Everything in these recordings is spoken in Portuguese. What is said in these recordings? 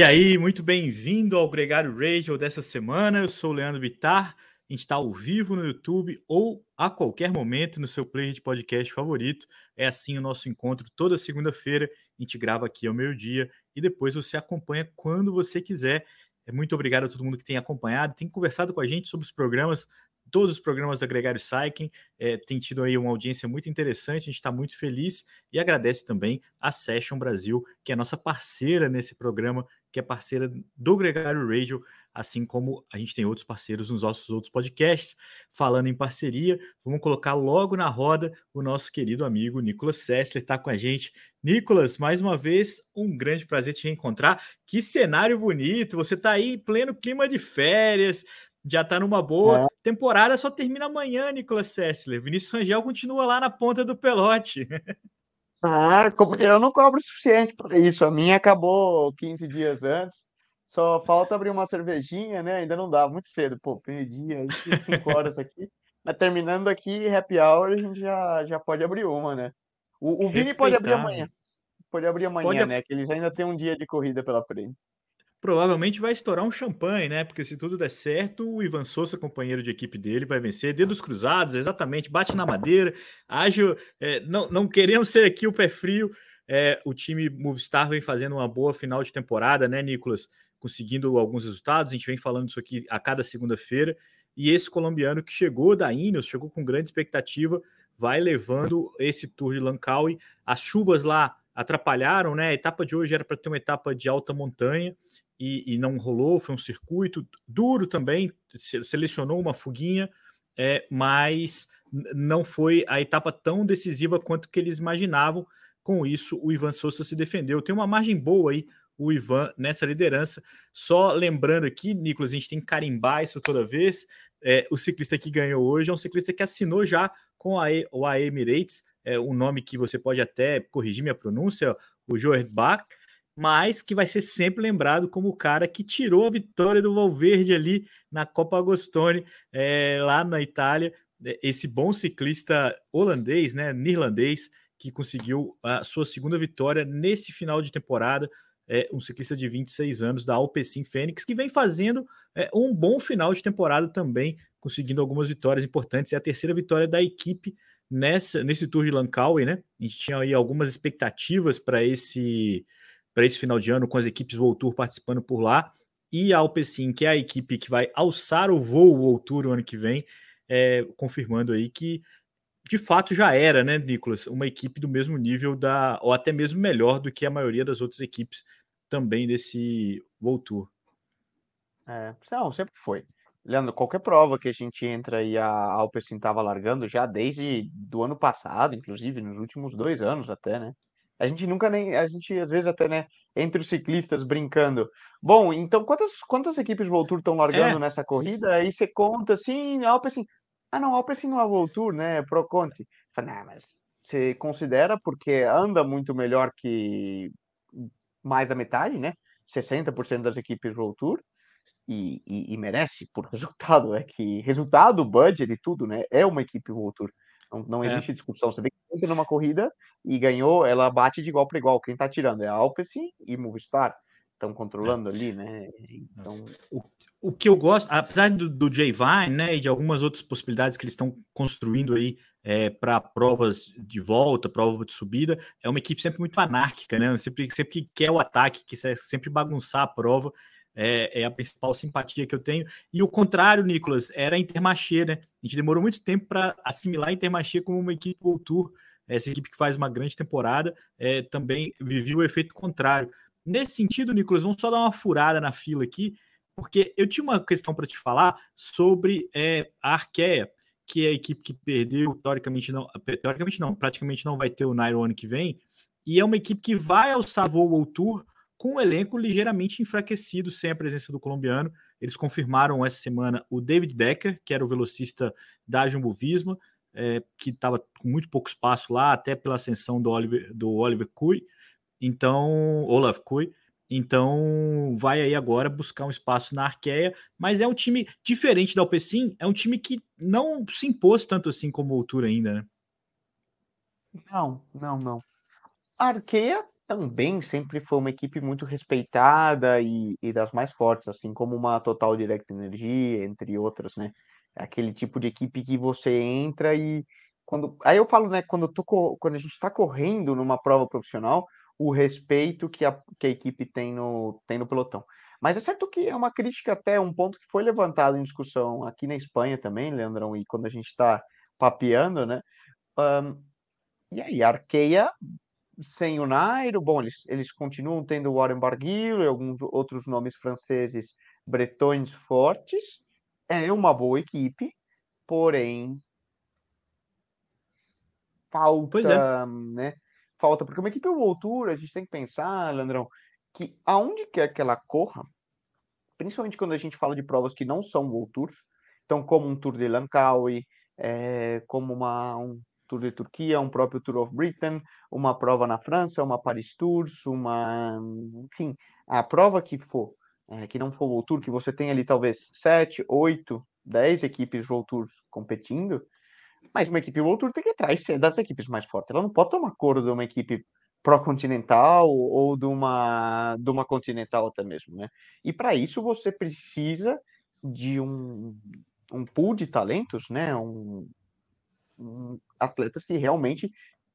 E aí, muito bem-vindo ao Gregário Radio dessa semana. Eu sou o Leandro Bitar. A gente está ao vivo no YouTube ou a qualquer momento no seu player de podcast favorito. É assim o nosso encontro toda segunda-feira. A gente grava aqui ao meio-dia e depois você acompanha quando você quiser. É muito obrigado a todo mundo que tem acompanhado, tem conversado com a gente sobre os programas todos os programas da Gregário Cycling, é, tem tido aí uma audiência muito interessante, a gente está muito feliz e agradece também a Session Brasil, que é nossa parceira nesse programa, que é parceira do Gregário Radio, assim como a gente tem outros parceiros nos nossos outros podcasts. Falando em parceria, vamos colocar logo na roda o nosso querido amigo Nicolas Sessler, está com a gente. Nicolas, mais uma vez, um grande prazer te reencontrar. Que cenário bonito! Você está aí em pleno clima de férias, já está numa boa. É. Temporada só termina amanhã, Nicolas Sessler. Vinícius Rangel continua lá na ponta do pelote. Ah, eu não cobro o suficiente para isso. A minha acabou 15 dias antes. Só falta abrir uma cervejinha, né? Ainda não dá, muito cedo. Pô, meio-dia, 5 horas aqui. Mas terminando aqui, happy hour, a gente já, já pode abrir uma, né? O, o Vini pode abrir amanhã. Pode abrir amanhã, pode... né? Que eles ainda tem um dia de corrida pela frente provavelmente vai estourar um champanhe, né? Porque se tudo der certo, o Ivan Souza, companheiro de equipe dele, vai vencer. Dedos cruzados, exatamente, bate na madeira. Ágil, é, não, não queremos ser aqui o pé frio. É, o time Movistar vem fazendo uma boa final de temporada, né, Nicolas? Conseguindo alguns resultados. A gente vem falando isso aqui a cada segunda-feira. E esse colombiano que chegou da Ineos, chegou com grande expectativa, vai levando esse Tour de Langkawi. As chuvas lá atrapalharam, né? A etapa de hoje era para ter uma etapa de alta montanha e, e, não rolou, foi um circuito duro também, selecionou uma fuguinha, é, mas não foi a etapa tão decisiva quanto que eles imaginavam. Com isso, o Ivan Souza se defendeu. Tem uma margem boa aí, o Ivan, nessa liderança. Só lembrando aqui, Nicolas, a gente tem que carimbar isso toda vez. É, o ciclista que ganhou hoje é um ciclista que assinou já com a, o Emirates, é um nome que você pode até corrigir minha pronúncia, o Joer Bach mas que vai ser sempre lembrado como o cara que tirou a vitória do Valverde ali na Copa Agostoni, é, lá na Itália. É, esse bom ciclista holandês, né, neerlandês, que conseguiu a sua segunda vitória nesse final de temporada. É um ciclista de 26 anos da Alpecin Fênix, que vem fazendo é, um bom final de temporada também, conseguindo algumas vitórias importantes. É a terceira vitória da equipe nessa, nesse Tour de Langkawi, né? A gente tinha aí algumas expectativas para esse para esse final de ano, com as equipes World Tour participando por lá, e a Alpecin, que é a equipe que vai alçar o voo World Tour o ano que vem, é, confirmando aí que de fato já era, né, Nicolas, uma equipe do mesmo nível da, ou até mesmo melhor do que a maioria das outras equipes também desse World Tour. É, não, sempre foi. Leandro, qualquer prova que a gente entra e a Alpecin estava largando já desde do ano passado, inclusive nos últimos dois anos até, né? A gente nunca nem, a gente às vezes até, né, entre os ciclistas brincando. Bom, então quantas, quantas equipes World Tour estão largando é. nessa corrida? Aí você conta assim, Alpecin, ah não, Alpecin não é World Tour, né, é Pro Conti. Fala, não, mas você considera porque anda muito melhor que mais da metade, né? 60% das equipes World Tour. E, e, e, merece por resultado, é que resultado, budget e tudo, né? É uma equipe World Tour. Não, não é. existe é. discussão. Você vê que entra numa corrida e ganhou, ela bate de igual para igual. Quem está tirando é a Alpecin e Movistar. Estão controlando é. ali, né? Então... O, o que eu gosto, apesar do, do Jay Vine, né, e de algumas outras possibilidades que eles estão construindo aí é, para provas de volta, prova de subida, é uma equipe sempre muito anárquica, né? Sempre, sempre que quer o ataque, que sempre bagunçar a prova é, é, a principal simpatia que eu tenho. E o contrário, Nicolas, era a Intermarché, né? A gente demorou muito tempo para assimilar a Intermarché como uma equipe World Tour, essa equipe que faz uma grande temporada, é, também vivia o efeito contrário. Nesse sentido, Nicolas, vamos só dar uma furada na fila aqui, porque eu tinha uma questão para te falar sobre é, a Arkea, que é a equipe que perdeu, teoricamente não, teoricamente não, praticamente não vai ter o Nairo ano que vem, e é uma equipe que vai ao Savoy World Tour, com um elenco ligeiramente enfraquecido sem a presença do colombiano. Eles confirmaram essa semana o David Decker, que era o velocista da Jumbo Visma, é, que estava com muito pouco espaço lá, até pela ascensão do Oliver, do Oliver Cui, então, Olaf Cui. Então, vai aí agora buscar um espaço na Arqueia, mas é um time diferente da Alpecin, é um time que não se impôs tanto assim como o Tour ainda, né? Não, não, não. A Arqueia também sempre foi uma equipe muito respeitada e, e das mais fortes, assim como uma Total Direct Energia, entre outras, né? Aquele tipo de equipe que você entra e quando aí eu falo, né, quando, tô, quando a gente está correndo numa prova profissional, o respeito que a, que a equipe tem no, tem no pelotão. Mas é certo que é uma crítica até um ponto que foi levantado em discussão aqui na Espanha também, Leandrão, e quando a gente está papeando, né? Um, e aí, Arqueia sem o Nairo, bom, eles, eles continuam tendo o Warren Barguil e alguns outros nomes franceses bretões fortes. É uma boa equipe, porém falta, é. né? Falta, porque uma equipe World Tour, a gente tem que pensar, Leandrão, que aonde quer que ela corra, principalmente quando a gente fala de provas que não são World Tours, então como um Tour de Langkawi, é, como uma, um Tour de Turquia, um próprio Tour of Britain, uma prova na França, uma Paris Tours, uma, enfim, a prova que for, é, que não for World Tour, que você tem ali talvez sete, oito, dez equipes World Tours competindo, mas uma equipe World Tour tem que atrás das equipes mais fortes. Ela não pode tomar cor de uma equipe pró-continental ou de uma, de uma continental até mesmo, né? E para isso você precisa de um, um pool de talentos, né? Um, atletas que realmente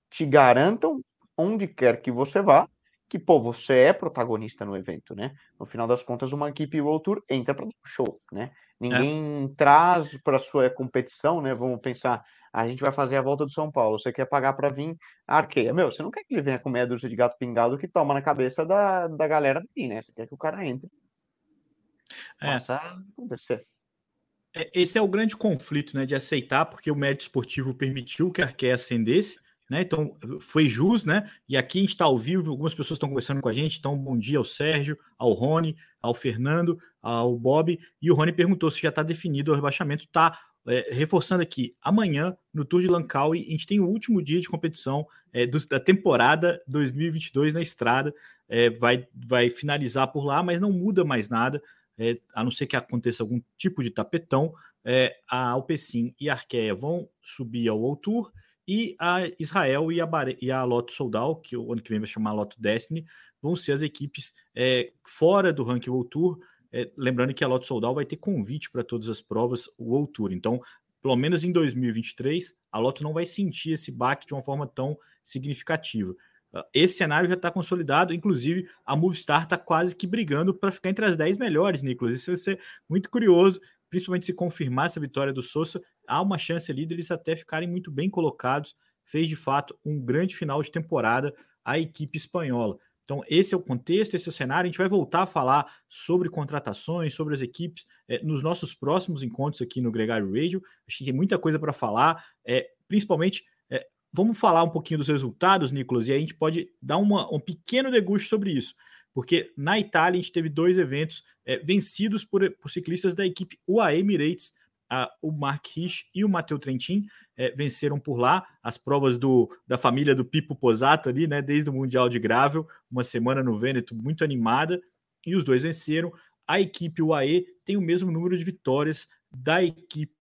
te garantam onde quer que você vá, que pô, você é protagonista no evento, né? No final das contas, uma equipe World Tour entra para um show, né? Ninguém é. traz para sua competição, né? Vamos pensar, a gente vai fazer a volta do São Paulo. Você quer pagar para vir arqueia? Meu, você não quer que ele venha com meia dúzia de gato pingado que toma na cabeça da, da galera daqui, né? Você quer que o cara entre. É. Nossa, acontecer. É, esse é o grande conflito, né? De aceitar, porque o mérito esportivo permitiu que a arqueia ascendesse. Né? Então, foi jus, né? E aqui a gente está ao vivo, algumas pessoas estão conversando com a gente. Então, bom dia ao Sérgio, ao Rony, ao Fernando, ao Bob. E o Rony perguntou se já está definido o rebaixamento. Tá é, reforçando aqui, amanhã, no Tour de Langkawi, a gente tem o último dia de competição é, do, da temporada 2022 na estrada. É, vai, vai finalizar por lá, mas não muda mais nada, é, a não ser que aconteça algum tipo de tapetão. É, a Alpecin e a Arqueia vão subir ao Tour e a Israel e a, Bare e a Lotto Soldal, que o ano que vem vai chamar Lotto Destiny, vão ser as equipes é, fora do ranking Tour é, lembrando que a Lotto Soldal vai ter convite para todas as provas o Tour. Então, pelo menos em 2023, a Lotto não vai sentir esse baque de uma forma tão significativa. Ah, esse cenário já está consolidado, inclusive a Movistar está quase que brigando para ficar entre as 10 melhores, Nicolas. Isso vai ser muito curioso, principalmente se confirmar essa vitória do Sousa. Há uma chance ali deles até ficarem muito bem colocados. Fez de fato um grande final de temporada a equipe espanhola. Então, esse é o contexto, esse é o cenário. A gente vai voltar a falar sobre contratações, sobre as equipes, é, nos nossos próximos encontros aqui no Gregário Radio. Acho que tem muita coisa para falar, é, principalmente. É, vamos falar um pouquinho dos resultados, Nicolas, e a gente pode dar uma, um pequeno deguste sobre isso. Porque na Itália a gente teve dois eventos vencidos por, por ciclistas da equipe UAE Emirates a, o Mark Rich e o Matheus Trentin é, venceram por lá as provas do, da família do Pipo Posato ali, né? Desde o Mundial de Gravel, uma semana no Vêneto muito animada, e os dois venceram. A equipe UAE tem o mesmo número de vitórias da equipe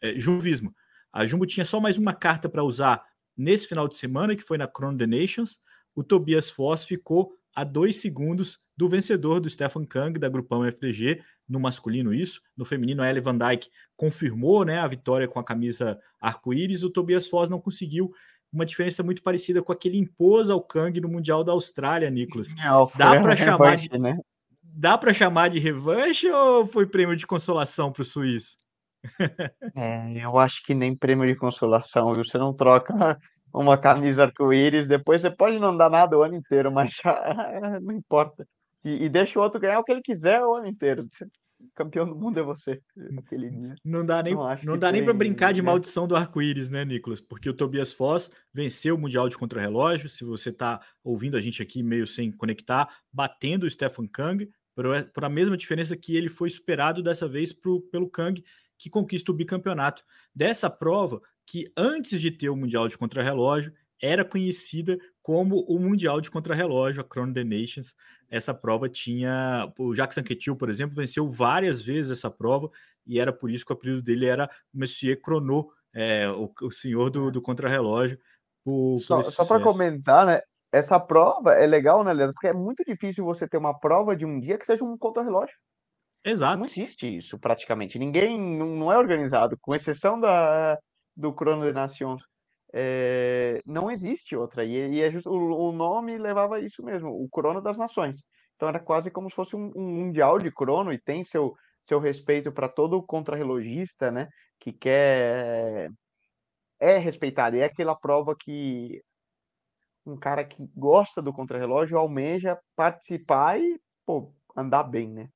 é, Jumbo Visma. A Jumbo tinha só mais uma carta para usar nesse final de semana, que foi na Chrono the Nations. O Tobias Foss ficou a dois segundos do vencedor do Stefan Kang, da Grupão FDG, no masculino isso. No feminino, a Ellie Van Dijk confirmou né, a vitória com a camisa arco-íris. O Tobias Foz não conseguiu uma diferença muito parecida com aquele impôs ao Kang no Mundial da Austrália, Nicolas. É, Dá para chamar de né? Dá para chamar de revanche ou foi prêmio de consolação para o suíço? É, eu acho que nem prêmio de consolação, viu? Você não troca uma camisa arco-íris, depois você pode não dar nada o ano inteiro, mas já, não importa. E, e, deixa o outro ganhar o que ele quiser o ano inteiro. Campeão do mundo é você aquele dia. Não dá nem, não, não dá nem para brincar de né? maldição do arco-íris, né, Nicolas? Porque o Tobias Foss venceu o Mundial de Contrarrelógio. Se você está ouvindo a gente aqui meio sem conectar, batendo o Stefan Kang, por a mesma diferença que ele foi superado dessa vez pro, pelo Kang, que conquista o bicampeonato. Dessa prova, que antes de ter o Mundial de Contrarrelógio, era conhecida como o Mundial de Contrarrelógio, a Chrono the Nations. Essa prova tinha. O Jacques Anquetil, por exemplo, venceu várias vezes essa prova, e era por isso que o apelido dele era Monsieur Chrono, é, o, o senhor do, do contrarrelógio. Por, só, só para comentar, né? essa prova é legal, né, Leandro? Porque é muito difícil você ter uma prova de um dia que seja um contra-relógio. Exato. Não existe isso praticamente. Ninguém não é organizado, com exceção da, do Crono de Nations. É, não existe outra. E, e é o, o, nome levava isso mesmo, o Crono das Nações. Então era quase como se fosse um, um mundial de crono e tem seu, seu respeito para todo contrarrelogista, né? Que quer é respeitado. E é aquela prova que um cara que gosta do contrarrelógio almeja participar e pô, andar bem, né?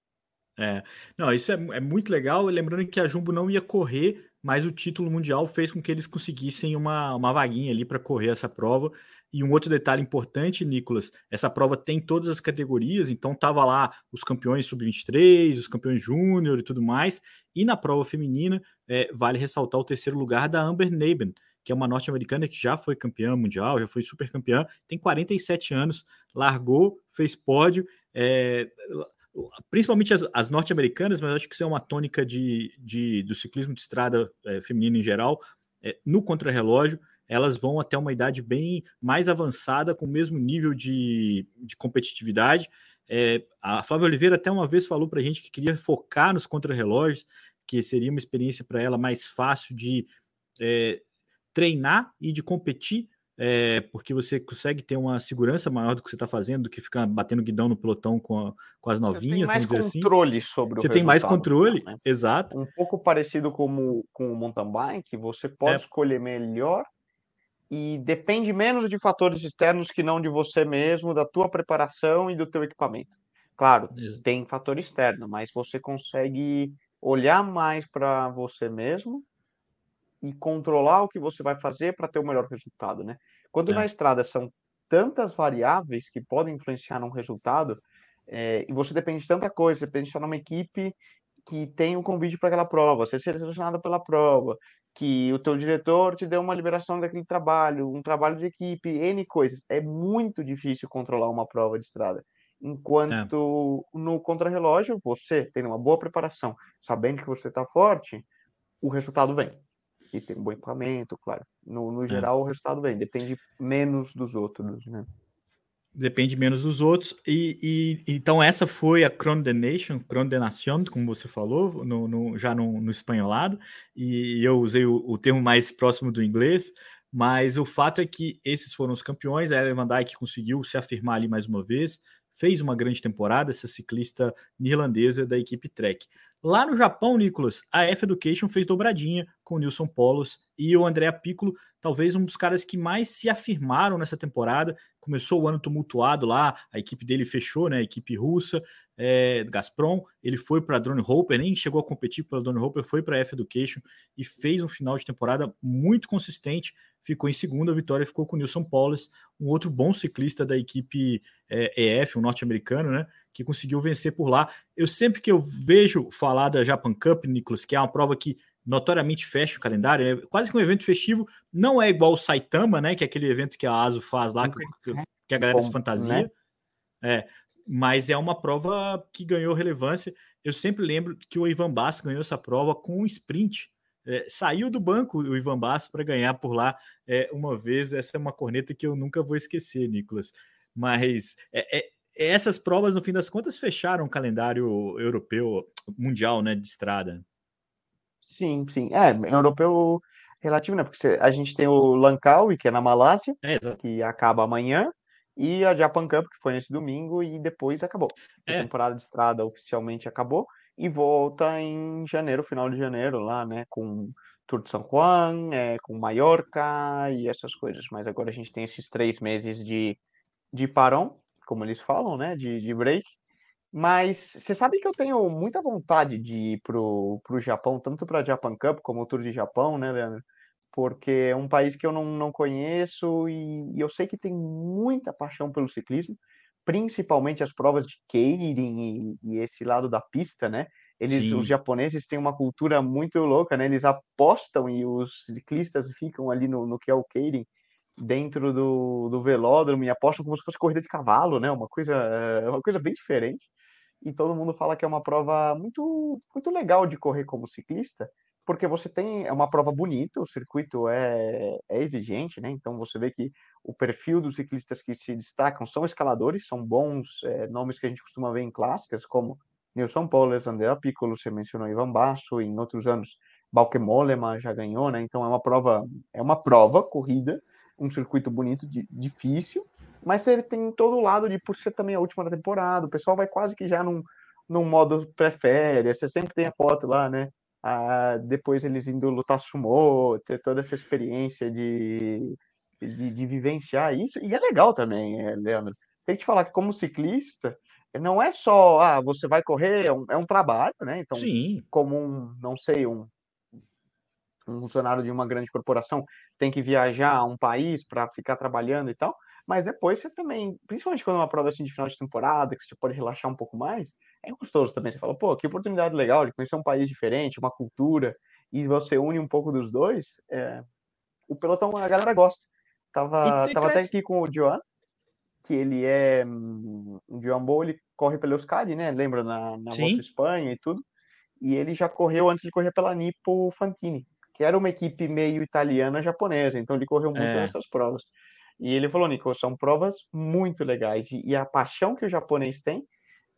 É, não, isso é, é muito legal. Lembrando que a Jumbo não ia correr, mas o título mundial fez com que eles conseguissem uma, uma vaguinha ali para correr essa prova. E um outro detalhe importante, Nicolas, essa prova tem todas as categorias, então tava lá os campeões sub-23, os campeões júnior e tudo mais. E na prova feminina, é, vale ressaltar o terceiro lugar da Amber Neben, que é uma norte-americana que já foi campeã mundial, já foi super campeã, tem 47 anos, largou, fez pódio. É, principalmente as, as norte-americanas, mas acho que isso é uma tônica de, de do ciclismo de estrada é, feminino em geral, é, no contrarrelógio, elas vão até uma idade bem mais avançada, com o mesmo nível de, de competitividade. É, a Flávia Oliveira até uma vez falou para a gente que queria focar nos contrarrelógios, que seria uma experiência para ela mais fácil de treinar e de competir é, porque você consegue ter uma segurança maior do que você está fazendo, do que ficar batendo guidão no pelotão com, a, com as novinhas, você tem mais assim. controle assim. sobre o Você tem mais controle, né? exato. Um pouco parecido com, com o mountain bike, você pode é. escolher melhor e depende menos de fatores externos que não de você mesmo, da tua preparação e do teu equipamento. Claro, exato. tem fator externo, mas você consegue olhar mais para você mesmo e controlar o que você vai fazer para ter o melhor resultado, né? Quando é. na estrada são tantas variáveis que podem influenciar num resultado, é, e você depende de tanta coisa, você depende de estar numa equipe que tem um convite para aquela prova, ser selecionada pela prova, que o teu diretor te deu uma liberação daquele trabalho, um trabalho de equipe, N coisas. É muito difícil controlar uma prova de estrada. Enquanto é. no contrarrelógio, você tem uma boa preparação, sabendo que você está forte, o resultado vem que tem um bom equipamento, claro. No, no é. geral, é. o resultado vem, depende menos dos outros, né? Depende menos dos outros. E, e então essa foi a the Nation, como você falou, no, no já no, no, espanholado, e eu usei o, o, termo mais próximo do inglês, mas o fato é que esses foram os campeões, a Ellen Van Dijk conseguiu se afirmar ali mais uma vez, fez uma grande temporada, essa ciclista neerlandesa da equipe Trek. Lá no Japão, Nicolas, a F Education fez dobradinha com o Nilson Polos e o André Piccolo, talvez um dos caras que mais se afirmaram nessa temporada. Começou o ano tumultuado lá, a equipe dele fechou, né? A equipe russa, é, Gazprom. Ele foi para a Drone Hopper, nem chegou a competir pela Drone Hopper, foi para a F Education e fez um final de temporada muito consistente. Ficou em segunda, a vitória ficou com o Nilson Polos, um outro bom ciclista da equipe é, EF, um norte-americano, né? que conseguiu vencer por lá. Eu sempre que eu vejo falar da Japan Cup, Nicolas, que é uma prova que notoriamente fecha o calendário, é quase que um evento festivo, não é igual o Saitama, né, que é aquele evento que a ASO faz lá, que, que a galera Bom, se fantasia, né? é, mas é uma prova que ganhou relevância. Eu sempre lembro que o Ivan Basso ganhou essa prova com um sprint, é, saiu do banco o Ivan Basso para ganhar por lá é, uma vez. Essa é uma corneta que eu nunca vou esquecer, Nicolas. Mas é, é essas provas, no fim das contas, fecharam o calendário europeu, mundial, né, de estrada. Sim, sim. É, europeu relativo, né? Porque a gente tem o Langkawi, que é na Malásia, é, que acaba amanhã, e a Japan Cup, que foi nesse domingo, e depois acabou. É. A temporada de estrada oficialmente acabou, e volta em janeiro, final de janeiro, lá, né? Com Tour de São Juan, é, com Maiorca e essas coisas. Mas agora a gente tem esses três meses de, de parão, como eles falam, né, de, de break. Mas você sabe que eu tenho muita vontade de ir pro, pro Japão, tanto para Japan Cup como o Tour de Japão, né, Leandro? Porque é um país que eu não, não conheço e, e eu sei que tem muita paixão pelo ciclismo, principalmente as provas de Keirin e, e esse lado da pista, né? Eles, Sim. os japoneses têm uma cultura muito louca, né? Eles apostam e os ciclistas ficam ali no, no que é o Keirin dentro do, do velódromo e apostam como se fosse corrida de cavalo, né? Uma coisa, é uma coisa bem diferente. E todo mundo fala que é uma prova muito, muito legal de correr como ciclista, porque você tem é uma prova bonita, o circuito é, é exigente, né? Então você vê que o perfil dos ciclistas que se destacam são escaladores, são bons é, nomes que a gente costuma ver em clássicas, como Nilson Powles, Andrea Piccolo, você mencionou Ivan Basso, em outros anos Bauke Mollema já ganhou, né? Então é uma prova, é uma prova corrida, um circuito bonito, de, difícil, mas ele tem todo o lado de por ser também a última da temporada, o pessoal vai quase que já num, num modo pré-férias, você sempre tem a foto lá, né? Ah, depois eles indo lutar sumô, ter toda essa experiência de, de, de vivenciar isso, e é legal também, é, Leandro. Tem que falar que como ciclista, não é só, ah, você vai correr, é um, é um trabalho, né? Então, Sim. como um, não sei, um, um funcionário de uma grande corporação tem que viajar a um país para ficar trabalhando e tal, mas depois você também, principalmente quando é uma prova assim de final de temporada, que você pode relaxar um pouco mais, é gostoso também. Você fala, pô, que oportunidade legal de conhecer um país diferente, uma cultura, e você une um pouco dos dois. É... O pelotão, a galera gosta. Tava, tava até aqui com o Joan, que ele é. O Joan Bo, ele corre pela Euskadi, né? Lembra na, na Espanha e tudo. E ele já correu antes de correr pela Nippo Fantini, que era uma equipe meio italiana japonesa, então ele correu muito é. nessas provas. E ele falou, Nico, são provas muito legais. E, e a paixão que o japonês tem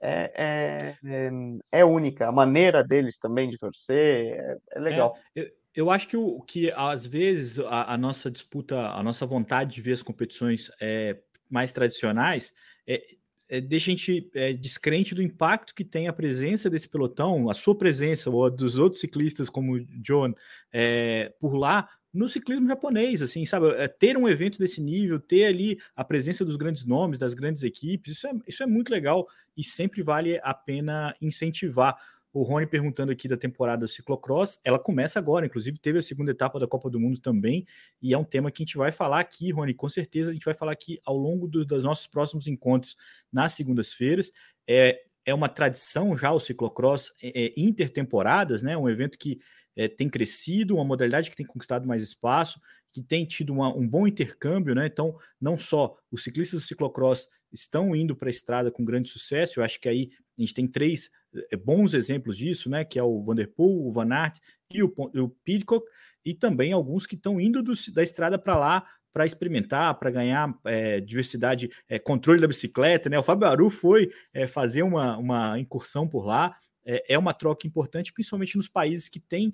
é, é, é, única. A maneira deles também de torcer é, é legal. Eu, eu, acho que, o, que às vezes a, a, nossa disputa, a nossa vontade de ver as competições é, mais tradicionais é, é, deixa a gente é, descrente do impacto que tem a presença desse pelotão, a sua presença ou a dos outros ciclistas como o John é, por lá, no ciclismo japonês, assim, sabe? É, ter um evento desse nível, ter ali a presença dos grandes nomes, das grandes equipes, isso é, isso é muito legal e sempre vale a pena incentivar. O Rony perguntando aqui da temporada ciclocross, ela começa agora, inclusive teve a segunda etapa da Copa do Mundo também, e é um tema que a gente vai falar aqui, Rony, com certeza a gente vai falar aqui ao longo do, dos nossos próximos encontros nas segundas-feiras. É, é uma tradição já o ciclocross é, é, intertemporadas, né? Um evento que é, tem crescido, uma modalidade que tem conquistado mais espaço, que tem tido uma, um bom intercâmbio, né? Então, não só os ciclistas do ciclocross estão indo para a estrada com grande sucesso, eu acho que aí a gente tem três é, bons exemplos disso, né? Que é o Vanderpool, o Van Aert e o, o Pidcock, e também alguns que estão indo do, da estrada para lá para experimentar, para ganhar é, diversidade, é, controle da bicicleta, né? O Fábio Aru foi é, fazer uma, uma incursão por lá, é, é, uma troca importante, principalmente nos países que têm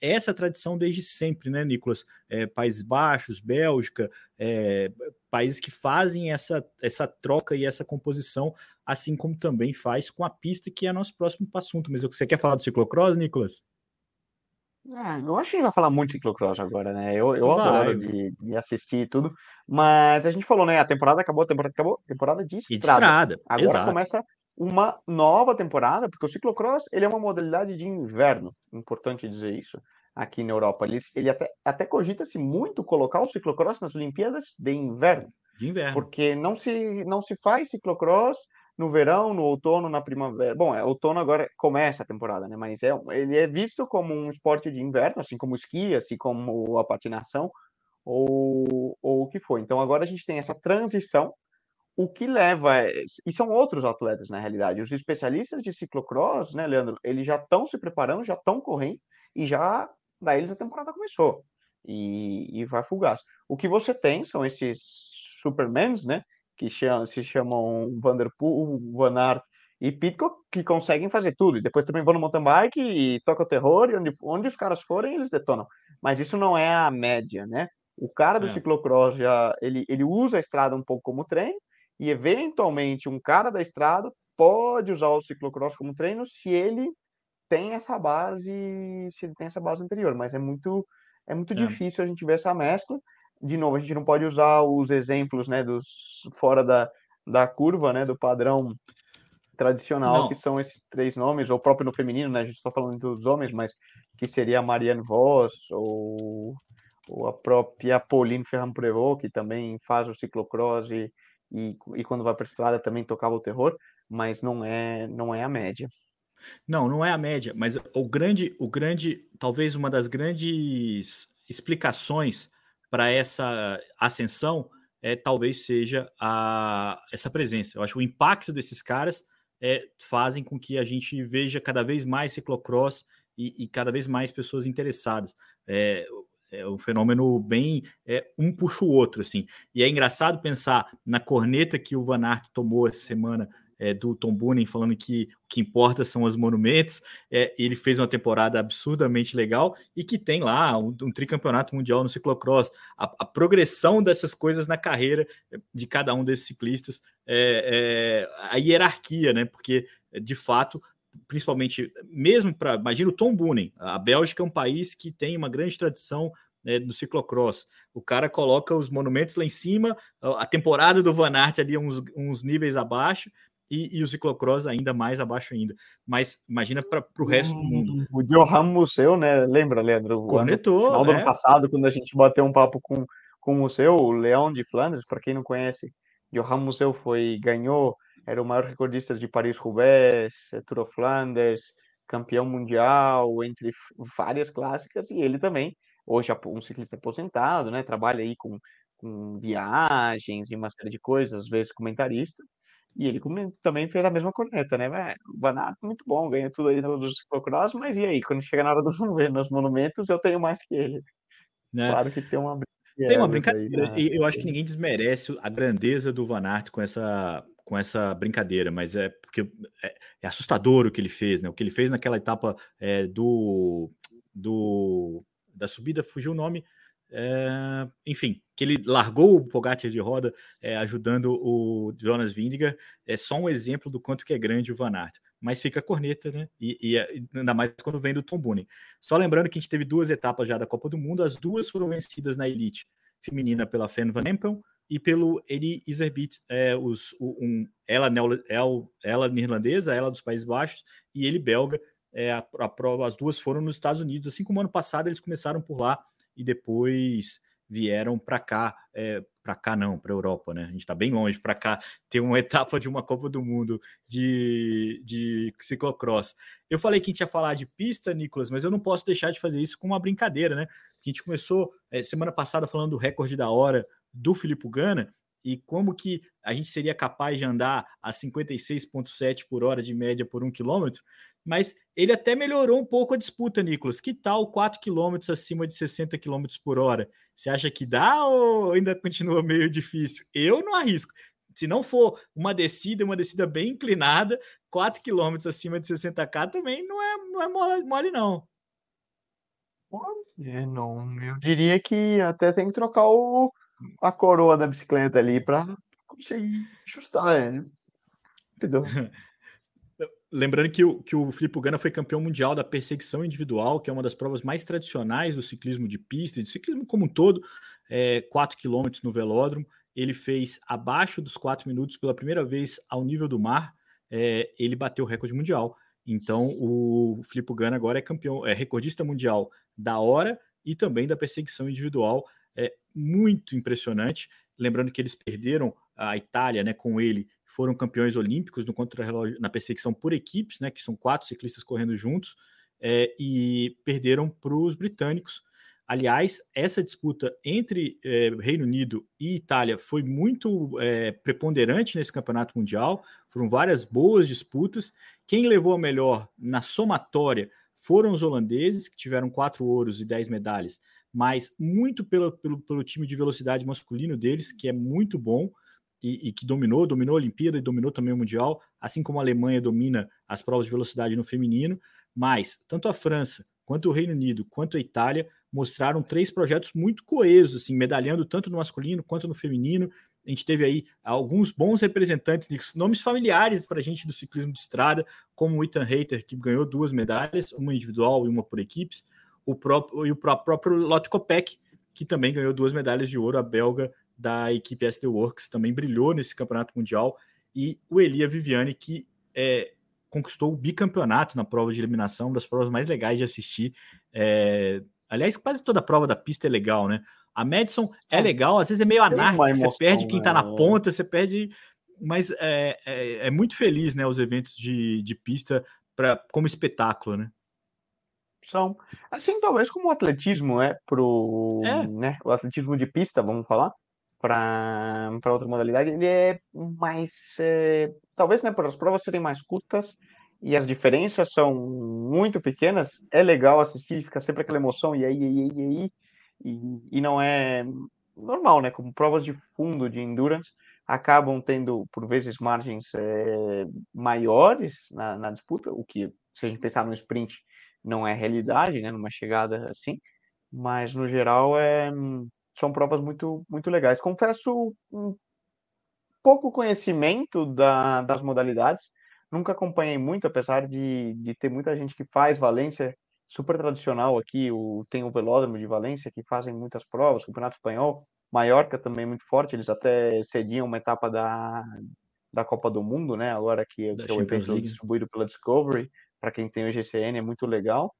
essa tradição desde sempre, né, Nicolas? Países Baixos, Bélgica, países que fazem essa, essa troca e essa composição, assim como também faz com a pista, que é nosso próximo assunto. Mas você quer falar do ciclocross, Nicolas? Ah, eu acho que a gente vai falar muito de ciclocross agora, né? Eu, eu adoro de, de, assistir e tudo, mas a gente falou, né? A temporada acabou, a temporada acabou, temporada de estrada. De estrada. Agora Exato. começa uma nova temporada, porque o ciclocross ele é uma modalidade de inverno, importante dizer isso, aqui na Europa. Ele, ele até, até cogita-se muito colocar o ciclocross nas Olimpíadas de inverno. De inverno. Porque não se, não se faz ciclocross no verão, no outono, na primavera. Bom, é, outono agora começa a temporada, né? Mas é, ele é visto como um esporte de inverno, assim como o esqui, assim como a patinação, ou, ou o que for. Então agora a gente tem essa transição o que leva, é, e são outros atletas na realidade, os especialistas de ciclocross, né, Leandro, eles já estão se preparando, já estão correndo, e já, da eles a temporada começou, e, e vai fugaz. O que você tem são esses supermans, né, que chamam, se chamam Vanderpool, Van Aert e Pitcock, que conseguem fazer tudo, e depois também vão no mountain bike e toca o terror, e onde, onde os caras forem, eles detonam. Mas isso não é a média, né? O cara do é. ciclocross já ele, ele usa a estrada um pouco como treino, e eventualmente um cara da estrada pode usar o ciclocross como treino se ele tem essa base, se ele tem essa base anterior, mas é muito é muito é. difícil a gente ver essa mescla. De novo, a gente não pode usar os exemplos, né, dos fora da, da curva, né, do padrão tradicional, não. que são esses três nomes, ou próprio no feminino, né, a gente está falando dos homens, mas que seria a Marianne Voss, ou, ou a própria Pauline Ferrand-Prévot, que também faz o ciclocross e, e, e quando vai para a estrada também tocava o terror, mas não é não é a média. Não, não é a média, mas o grande, o grande, talvez uma das grandes explicações para essa ascensão é talvez seja a, essa presença. Eu acho que o impacto desses caras é, fazem com que a gente veja cada vez mais ciclocross e, e cada vez mais pessoas interessadas. É, é um fenômeno bem é, um puxa o outro assim e é engraçado pensar na corneta que o Van Aert tomou essa semana é, do Tom Boonen falando que o que importa são os monumentos. É, ele fez uma temporada absurdamente legal e que tem lá um, um tricampeonato mundial no ciclocross. A, a, progressão dessas coisas na carreira de cada um desses ciclistas, é, é a hierarquia, né? Porque de fato principalmente mesmo para imagina o Tom Boonen, a Bélgica é um país que tem uma grande tradição né, no ciclocross. O cara coloca os monumentos lá em cima, a temporada do Van Aert ali uns, uns níveis abaixo, e, e, o ciclocross ainda mais abaixo ainda. Mas imagina para o resto do mundo. Hum, o Johan Museu, né? Lembra, Leandro? Cornetou. No final do é. ano passado, quando a gente bateu um papo com, com o Museu, o Leão de Flandres, para quem não conhece, Johan Museu foi, ganhou, era o maior recordista de Paris-Roubaix, Tour of Flanders, campeão mundial, entre várias clássicas, e ele também, hoje um ciclista aposentado, né? Trabalha aí com, com viagens e uma série de coisas, às vezes comentarista. E ele também fez a mesma corneta, né? O Banato, muito bom, ganha tudo aí no ciclocross, mas e aí? Quando chega na hora do ver nos monumentos, eu tenho mais que ele. Né? Claro que tem uma Tem uma brincadeira. Aí, né? E eu acho que ninguém desmerece a grandeza do Van Aert com essa, com essa brincadeira, mas é porque é, é assustador o que ele fez, né? O que ele fez naquela etapa é, do, do da subida, fugiu o nome, é, enfim, que ele largou o Pogacar de roda, é, ajudando o Jonas Vingegaard, é só um exemplo do quanto que é grande o Van Aert. Mas fica a corneta, né? E, e é, ainda mais quando vem do Tom Boonen. Só lembrando que a gente teve duas etapas já da Copa do Mundo, as duas foram vencidas na elite feminina pela Fen Van Empel e pelo Eri Iserbiet, é, os, um, ela, ela, ela neerlandesa, ela dos Países Baixos, e ele belga. É, a, a prova, as duas foram nos Estados Unidos, assim como ano passado eles começaram por lá e depois vieram para cá, é, para cá não, para Europa, né? A gente está bem longe para cá ter uma etapa de uma Copa do Mundo de, de ciclocross. Eu falei que a gente ia falar de pista, Nicolas, mas eu não posso deixar de fazer isso com uma brincadeira, né? A gente começou é, semana passada falando do recorde da hora do Filipe Gana e como que a gente seria capaz de andar a 56,7 por hora de média por um quilômetro mas ele até melhorou um pouco a disputa, Nicolas. Que tal 4 km acima de 60 km por hora? Você acha que dá ou ainda continua meio difícil? Eu não arrisco. Se não for uma descida, uma descida bem inclinada, 4 km acima de 60k também não é, não é mole, mole não. É, não. Eu diria que até tem que trocar o, a coroa da bicicleta ali para conseguir ajustar. É. Entendeu? Lembrando que o, que o Filipe Gana foi campeão mundial da perseguição individual, que é uma das provas mais tradicionais do ciclismo de pista, de ciclismo como um todo, é, 4 quilômetros no velódromo. Ele fez abaixo dos 4 minutos pela primeira vez ao nível do mar. É, ele bateu o recorde mundial. Então, o Filipe Gana agora é campeão, é recordista mundial da hora e também da perseguição individual. É muito impressionante. Lembrando que eles perderam a Itália né, com ele foram campeões olímpicos no contra-relógio na perseguição por equipes, né, que são quatro ciclistas correndo juntos, é, e perderam para os britânicos. Aliás, essa disputa entre é, Reino Unido e Itália foi muito é, preponderante nesse campeonato mundial. Foram várias boas disputas. Quem levou a melhor na somatória foram os holandeses, que tiveram quatro ouros e dez medalhas, mas muito pelo, pelo, pelo time de velocidade masculino deles, que é muito bom e, e, que dominou, dominou a Olimpíada e dominou também o Mundial, assim como a Alemanha domina as provas de velocidade no feminino, mas tanto a França, quanto o Reino Unido, quanto a Itália mostraram três projetos muito coesos, assim, medalhando tanto no masculino quanto no feminino. A gente teve aí alguns bons representantes, nomes familiares para a gente do ciclismo de estrada, como o Ethan Hayter, que ganhou duas medalhas, uma individual e uma por equipes, o próprio, e o próprio Lotte Kopeck, que também ganhou duas medalhas de ouro, a belga da equipe SD Works, também brilhou nesse campeonato mundial, e o Elia Viviane, que é, conquistou o bicampeonato na prova de eliminação, uma das provas mais legais de assistir. É, aliás, quase toda a prova da pista é legal, né? A Madison é, é legal, às vezes é meio anárquica, você perde quem tá na né? ponta, você perde. Mas é, é, é, muito feliz, né? Os eventos de, de pista pra, como espetáculo, né? São. Assim, talvez como o atletismo é pro. É. Né, o atletismo de pista, vamos falar para outra modalidade, ele é mais. É, talvez né, por as provas serem mais curtas, e as diferenças são muito pequenas, é legal assistir, fica sempre aquela emoção, e aí, e aí, e aí, e, e não é normal, né? Como provas de fundo de endurance acabam tendo, por vezes, margens é, maiores na, na, disputa, o que, se a gente pensar no sprint, não é realidade, né? Numa chegada assim, mas no geral é, são provas muito, muito legais. Confesso um pouco conhecimento da, das modalidades, nunca acompanhei muito, apesar de, de ter muita gente que faz Valência, super tradicional aqui, o, tem o Velódromo de Valência, que fazem muitas provas, Campeonato Espanhol, Maiorca também muito forte, eles até cediam uma etapa da, da Copa do Mundo, né? Agora que, que é o evento distribuído pela Discovery, para quem tem o GCN é muito legal.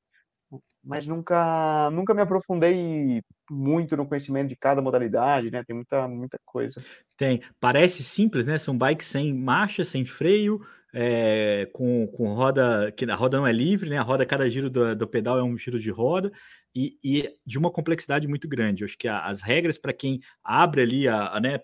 Mas nunca, nunca me aprofundei muito no conhecimento de cada modalidade, né? Tem muita, muita coisa. Tem. Parece simples, né? São bikes sem marcha, sem freio, é, com, com roda, que a roda não é livre, né? A roda, cada giro do, do pedal é um giro de roda, e, e de uma complexidade muito grande. Eu acho que a, as regras para quem abre ali, a, a né,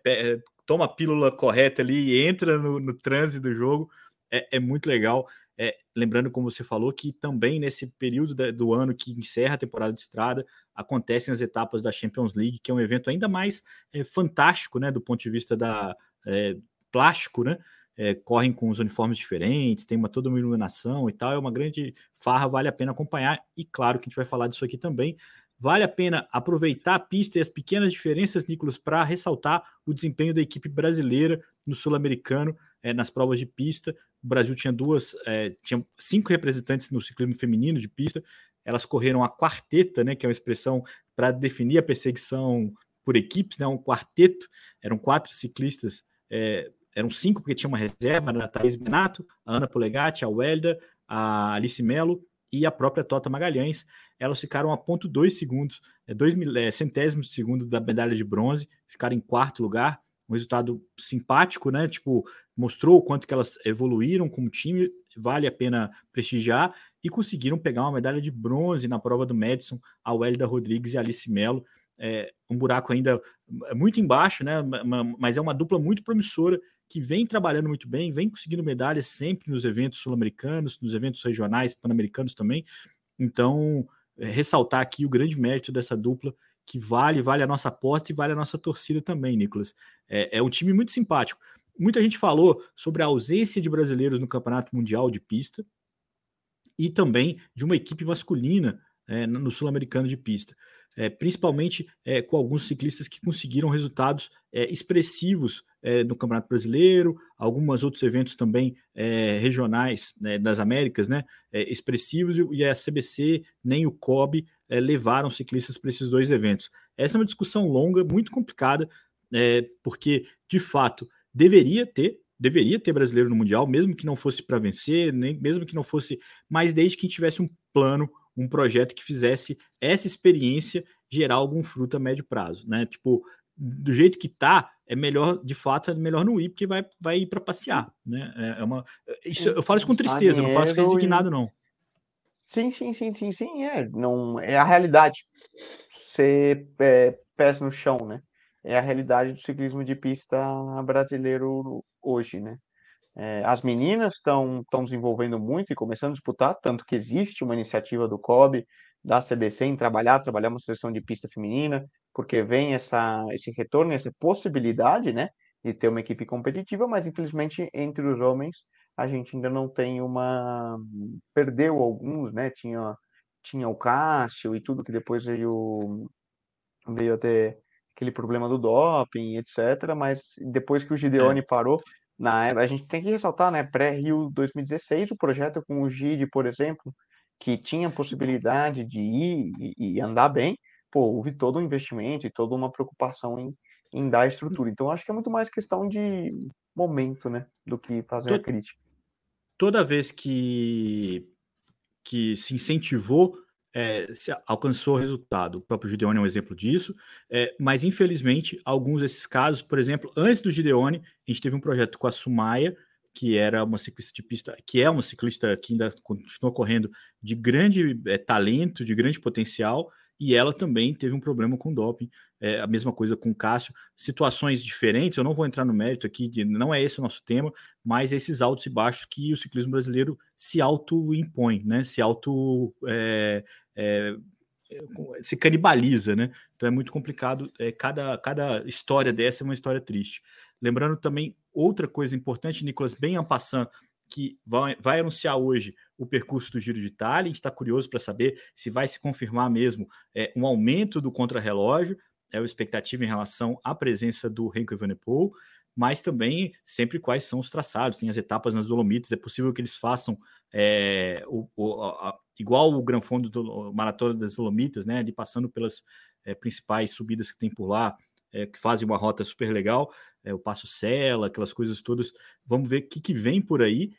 toma a pílula correta ali e entra no, no trânsito do jogo, é, é muito legal. É, lembrando, como você falou, que também nesse período do ano que encerra a temporada de estrada, acontecem as etapas da Champions League, que é um evento ainda mais é, fantástico, né, do ponto de vista da é, plástico, né? é, correm com os uniformes diferentes, tem uma toda uma iluminação e tal, é uma grande farra, vale a pena acompanhar, e claro que a gente vai falar disso aqui também. Vale a pena aproveitar a pista e as pequenas diferenças, Nicolas, para ressaltar o desempenho da equipe brasileira no Sul-Americano, é, nas provas de pista. O Brasil tinha duas, é, tinha cinco representantes no ciclismo feminino de pista, elas correram a quarteta, né, que é uma expressão para definir a perseguição por equipes, né, um quarteto, eram quatro ciclistas é, eram cinco, porque tinha uma reserva, né? a Thaís Benato, a Ana Polegatti, a Welda, a Alice Melo e a própria Tota Magalhães. Elas ficaram a ponto dois segundos, é, dois é, centésimos de segundo da medalha de bronze, ficaram em quarto lugar. Um resultado simpático, né? Tipo, mostrou o quanto que elas evoluíram como time, vale a pena prestigiar, e conseguiram pegar uma medalha de bronze na prova do Madison, a Welda Rodrigues e a Alice Melo. É, um buraco ainda muito embaixo, né? Mas é uma dupla muito promissora que vem trabalhando muito bem, vem conseguindo medalhas sempre nos eventos sul-americanos, nos eventos regionais, pan-americanos também. Então, é, ressaltar aqui o grande mérito dessa dupla, que vale, vale a nossa aposta e vale a nossa torcida também, Nicolas. É, é um time muito simpático. Muita gente falou sobre a ausência de brasileiros no Campeonato Mundial de Pista e também de uma equipe masculina é, no Sul-Americano de Pista. É, principalmente é, com alguns ciclistas que conseguiram resultados é, expressivos é, no Campeonato Brasileiro, alguns outros eventos também é, regionais né, das Américas, né, expressivos, e a CBC nem o COB levaram ciclistas para esses dois eventos. Essa é uma discussão longa, muito complicada, porque, de fato, deveria ter, deveria ter brasileiro no Mundial, mesmo que não fosse para vencer, nem mesmo que não fosse, mas desde que tivesse um plano, um projeto que fizesse essa experiência gerar algum fruto a médio prazo, né? Tipo, do jeito que tá, é melhor, de fato, é melhor não ir, porque vai, vai ir para passear, né? É, é uma, isso, eu falo isso com tristeza, não falo isso resignado, não. Sim, sim, sim, sim, sim, é, não, é a realidade. Ser é, pés no chão, né? É a realidade do ciclismo de pista brasileiro hoje, né? É, as meninas estão desenvolvendo muito e começando a disputar, tanto que existe uma iniciativa do COB, da CBC em trabalhar, trabalhar uma seleção de pista feminina, porque vem essa, esse retorno, essa possibilidade, né, de ter uma equipe competitiva, mas infelizmente entre os homens a gente ainda não tem uma perdeu alguns, né? Tinha tinha o Cássio e tudo que depois veio veio até aquele problema do doping, etc, mas depois que o Gideone é. parou, na a gente tem que ressaltar, né, pré-Rio 2016, o projeto com o Gide, por exemplo, que tinha possibilidade de ir e, e andar bem, pô, houve todo um investimento e toda uma preocupação em, em dar estrutura. Então, acho que é muito mais questão de momento, né, do que fazer a crítica. Toda vez que, que se incentivou, é, alcançou resultado. O próprio Gideone é um exemplo disso, é, mas infelizmente, alguns desses casos, por exemplo, antes do Gideone, a gente teve um projeto com a Sumaia, que era uma ciclista de pista, que é uma ciclista que ainda continua correndo de grande é, talento, de grande potencial, e ela também teve um problema com doping. É, a mesma coisa com o Cássio, situações diferentes. Eu não vou entrar no mérito aqui, de, não é esse o nosso tema, mas esses altos e baixos que o ciclismo brasileiro se auto-impõe, né? Se auto. É, é, se canibaliza, né? Então é muito complicado. É, cada, cada história dessa é uma história triste. Lembrando também outra coisa importante, Nicolas, bem en passant, que vai, vai anunciar hoje o percurso do Giro de Itália. A gente está curioso para saber se vai se confirmar mesmo é, um aumento do contrarrelógio, é a expectativa em relação à presença do Renko Evenepoel, mas também sempre quais são os traçados. Tem as etapas nas Dolomitas, é possível que eles façam é, o, o, igual o Gran Fondo do Maratona das Dolomitas, né, ali passando pelas é, principais subidas que tem por lá, é, que fazem uma rota super legal, é, o Passo Sela, aquelas coisas todas. Vamos ver o que, que vem por aí.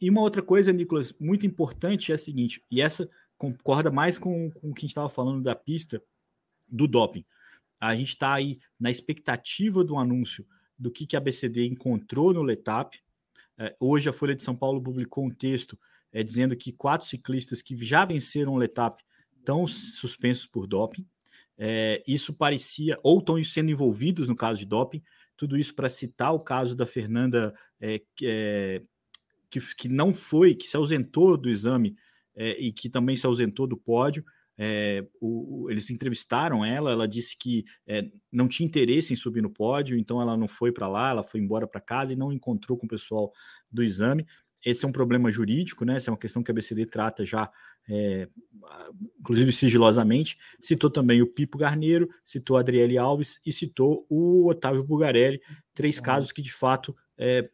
E uma outra coisa, Nicolas, muito importante é a seguinte, e essa concorda mais com, com o que a gente estava falando da pista do doping. A gente está aí na expectativa do anúncio do que, que a BCD encontrou no Letap. É, hoje a Folha de São Paulo publicou um texto é, dizendo que quatro ciclistas que já venceram o Letap estão suspensos por doping. É, isso parecia, ou estão sendo envolvidos no caso de doping, tudo isso para citar o caso da Fernanda é, é, que, que não foi, que se ausentou do exame é, e que também se ausentou do pódio. É, o, eles entrevistaram ela, ela disse que é, não tinha interesse em subir no pódio, então ela não foi para lá, ela foi embora para casa e não encontrou com o pessoal do exame. Esse é um problema jurídico, né? Essa é uma questão que a BCD trata já, é, inclusive sigilosamente. Citou também o Pipo Garneiro, citou a Adriele Alves e citou o Otávio Bugarelli, três casos que de fato é,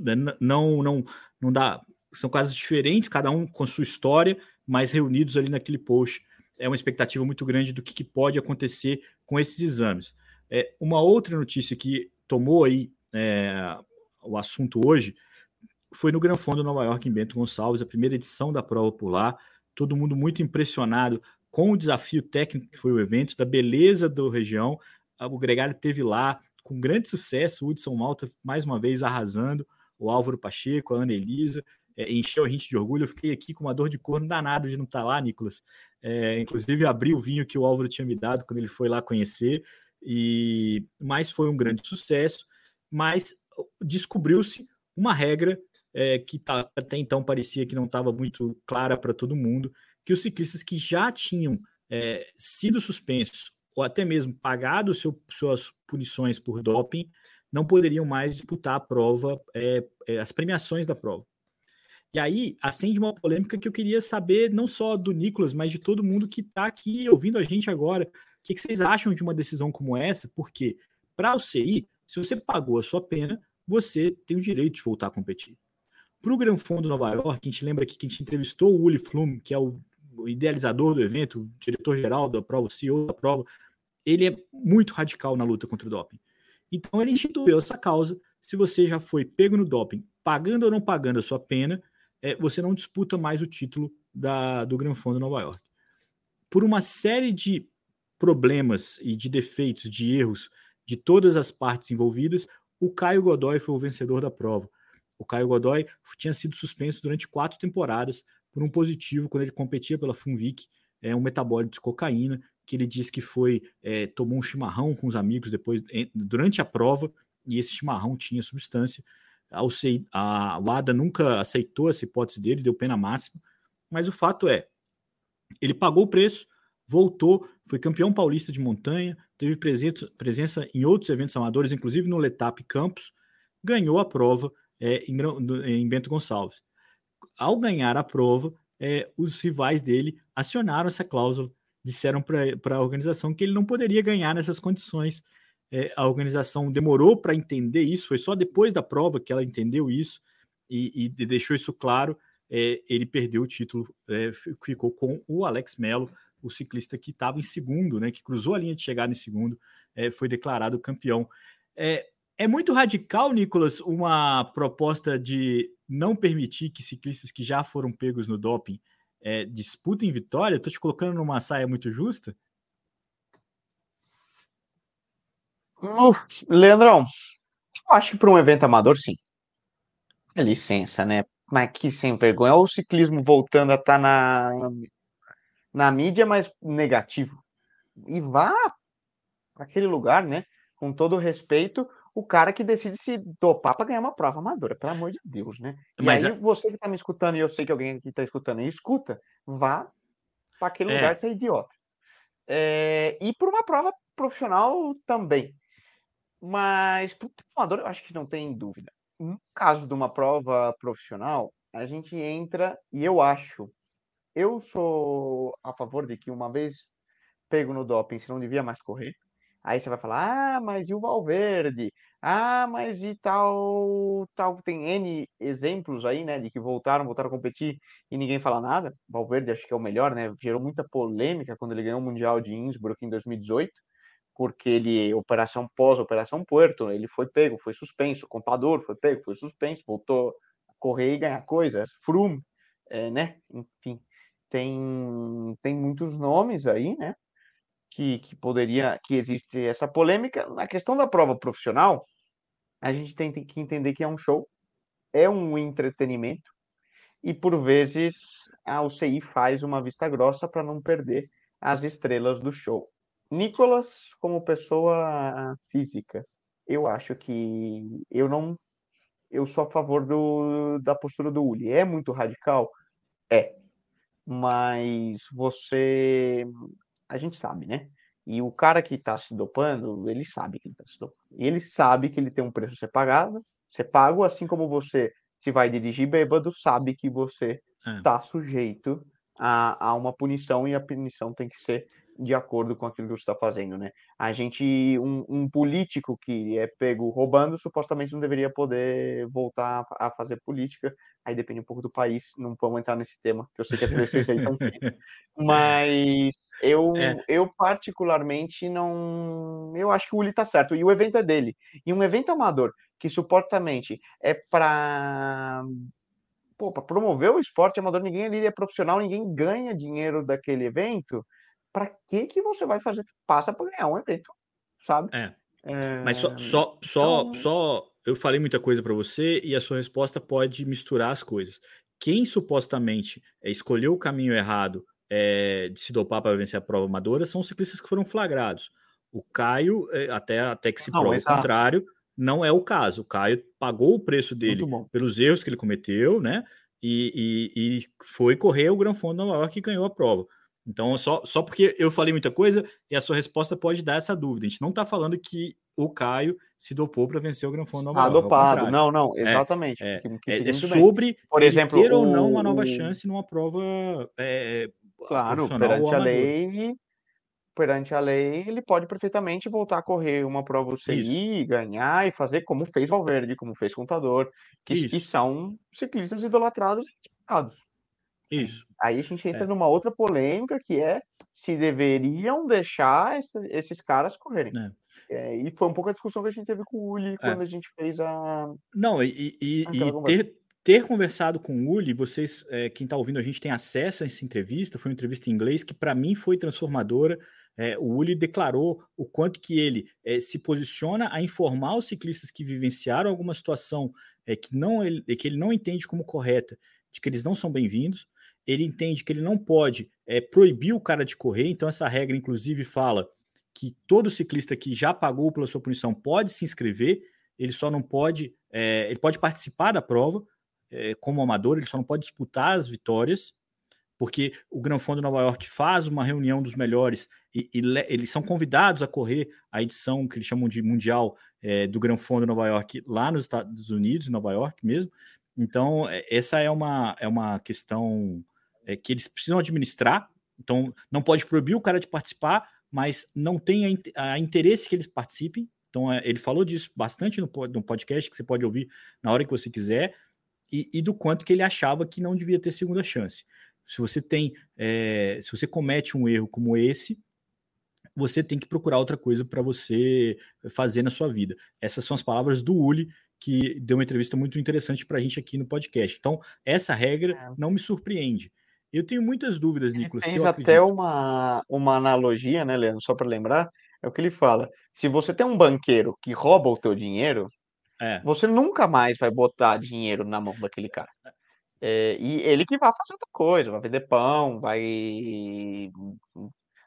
né, não, não, não dá. São casos diferentes, cada um com sua história, mas reunidos ali naquele post. É uma expectativa muito grande do que, que pode acontecer com esses exames. É, uma outra notícia que tomou aí é, o assunto hoje foi no Gran Fondo Nova York, em Bento Gonçalves, a primeira edição da prova por lá. Todo mundo muito impressionado com o desafio técnico que foi o evento, da beleza da região. O Gregário teve lá, com grande sucesso, o Hudson Malta mais uma vez arrasando, o Álvaro Pacheco, a Ana Elisa, é, encheu a gente de orgulho. Eu fiquei aqui com uma dor de corno danado de não estar tá lá, Nicolas. É, inclusive, abri o vinho que o Álvaro tinha me dado quando ele foi lá conhecer, e mas foi um grande sucesso. Mas descobriu-se uma regra é, que tá, até então parecia que não estava muito clara para todo mundo, que os ciclistas que já tinham é, sido suspensos ou até mesmo pagado seu, suas punições por doping, não poderiam mais disputar a prova, é, é, as premiações da prova. E aí acende uma polêmica que eu queria saber, não só do Nicolas, mas de todo mundo que está aqui ouvindo a gente agora. O que, que vocês acham de uma decisão como essa? Porque para o CI, se você pagou a sua pena, você tem o direito de voltar a competir. Para o Gran Fundo Nova York, a gente lembra aqui que a gente entrevistou o Uli Flum, que é o idealizador do evento, diretor-geral da prova, o CEO da prova, ele é muito radical na luta contra o doping. Então ele instituiu essa causa. Se você já foi pego no doping, pagando ou não pagando a sua pena, é, você não disputa mais o título da, do Gran Fundo Nova York. Por uma série de problemas e de defeitos, de erros de todas as partes envolvidas, o Caio Godoy foi o vencedor da prova. O Caio Godoy tinha sido suspenso durante quatro temporadas por um positivo quando ele competia pela Funvic, é um metabólito de cocaína, que ele disse que foi é, tomou um chimarrão com os amigos depois durante a prova e esse chimarrão tinha substância. A, WADA nunca aceitou essa hipótese dele, deu pena máxima, mas o fato é, ele pagou o preço, voltou, foi campeão paulista de montanha, teve presença, presença em outros eventos amadores, inclusive no Letap Campos, ganhou a prova é, em, em Bento Gonçalves ao ganhar a prova, é, os rivais dele acionaram essa cláusula, disseram para a organização que ele não poderia ganhar nessas condições. É, a organização demorou para entender isso, foi só depois da prova que ela entendeu isso e, e deixou isso claro. É, ele perdeu o título, é, ficou com o Alex Mello, o ciclista que estava em segundo, né, que cruzou a linha de chegada em segundo, é, foi declarado campeão. É, é muito radical, Nicolas, uma proposta de não permitir que ciclistas que já foram pegos no doping é, disputem vitória? Estou te colocando numa saia muito justa? Uh, Leandrão, acho que para um evento amador, sim. É licença, né? Mas que sem vergonha. Olha o ciclismo voltando a estar tá na, na mídia, mas negativo. E vá para aquele lugar, né? Com todo respeito, o cara que decide se dopar para ganhar uma prova amadora, pelo amor de Deus, né? E Mas aí, você que está me escutando, e eu sei que alguém aqui está escutando e escuta, vá para aquele é. lugar de ser idiota. É... E por uma prova profissional também. Mas para o amador, eu acho que não tem dúvida. No caso de uma prova profissional, a gente entra, e eu acho, eu sou a favor de que uma vez pego no doping, você não devia mais correr. Aí você vai falar, ah, mas e o Valverde? Ah, mas e tal, tal, tem N exemplos aí, né, de que voltaram, voltaram a competir e ninguém fala nada. Valverde acho que é o melhor, né, gerou muita polêmica quando ele ganhou o Mundial de Innsbruck em 2018, porque ele, operação pós, operação Puerto, ele foi pego, foi suspenso, contador foi pego, foi suspenso, voltou a correr e ganhar coisas, Froome, é, né, enfim, tem, tem muitos nomes aí, né, que, que poderia, que existe essa polêmica. Na questão da prova profissional, a gente tem que entender que é um show, é um entretenimento, e por vezes a UCI faz uma vista grossa para não perder as estrelas do show. Nicolas, como pessoa física, eu acho que eu não. Eu sou a favor do, da postura do Uli. É muito radical? É. Mas você a gente sabe, né? E o cara que está se dopando, ele sabe que ele está se dopando. E ele sabe que ele tem um preço a ser pagado, ser pago, assim como você, se vai dirigir bêbado, sabe que você está é. sujeito a, a uma punição e a punição tem que ser de acordo com aquilo que você está fazendo, né? A gente, um, um, político que é pego roubando, supostamente não deveria poder voltar a, fazer política. Aí depende um pouco do país, não vamos entrar nesse tema, que eu sei que as pessoas aí estão Mas eu, é. eu particularmente não, eu acho que o Uli tá certo. E o evento é dele. E um evento amador que supostamente é para para promover o esporte amador, ninguém ali é profissional, ninguém ganha dinheiro daquele evento para que que você vai fazer passa para ganhar um evento, sabe? É. é... Mas só, só, só, então... só, eu falei muita coisa para você e a sua resposta pode misturar as coisas. Quem supostamente é, escolheu o caminho errado é, de se dopar para vencer a prova amadora são os ciclistas que foram flagrados. O Caio, é, até, até que se prove o contrário, não é o caso. O Caio pagou o preço dele pelos erros que ele cometeu, né? E, e, e foi correr o Gran Fondo Nova York e ganhou a prova. Então, só, só porque eu falei muita coisa e a sua resposta pode dar essa dúvida. A gente não está falando que o Caio se dopou para vencer o Gran Fondo Nova York. dopado, não, não, é, exatamente. É, é, é sobre, por exemplo, ter o, ou não uma nova chance numa prova é, Claro, perante a lei, perante a lei, ele pode perfeitamente voltar a correr uma prova UCI, ganhar e fazer como fez Valverde, como fez Contador, que, que são ciclistas idolatrados e isso. Aí a gente entra é. numa outra polêmica que é se deveriam deixar esse, esses caras correrem. É. É, e foi um pouco a discussão que a gente teve com o Uli é. quando a gente fez a. Não, e, e, e ter, ter conversado com o Uli, vocês, é, quem está ouvindo, a gente tem acesso a essa entrevista. Foi uma entrevista em inglês que, para mim, foi transformadora. É, o Uli declarou o quanto que ele é, se posiciona a informar os ciclistas que vivenciaram alguma situação é, que, não, ele, que ele não entende como correta, de que eles não são bem-vindos ele entende que ele não pode é, proibir o cara de correr, então essa regra, inclusive, fala que todo ciclista que já pagou pela sua punição pode se inscrever, ele só não pode, é, ele pode participar da prova é, como amador, ele só não pode disputar as vitórias, porque o Gran Fondo Nova York faz uma reunião dos melhores e, e eles são convidados a correr a edição que eles chamam de mundial é, do Gran Fondo Nova York lá nos Estados Unidos, Nova York mesmo. Então, essa é uma, é uma questão é, que eles precisam administrar. Então, não pode proibir o cara de participar, mas não tem a, a interesse que eles participem. Então, é, ele falou disso bastante no, no, podcast, que você pode ouvir na hora que você quiser, e, e, do quanto que ele achava que não devia ter segunda chance. Se você tem, é, se você comete um erro como esse, você tem que procurar outra coisa para você fazer na sua vida. Essas são as palavras do Uli, que deu uma entrevista muito interessante para a gente aqui no podcast. Então, essa regra é. não me surpreende. Eu tenho muitas dúvidas, Nicolas. Tem até uma, uma analogia, né, Leandro? Só para lembrar, é o que ele fala. Se você tem um banqueiro que rouba o teu dinheiro, é. você nunca mais vai botar dinheiro na mão daquele cara. É, e ele que vai fazer outra coisa, vai vender pão, vai,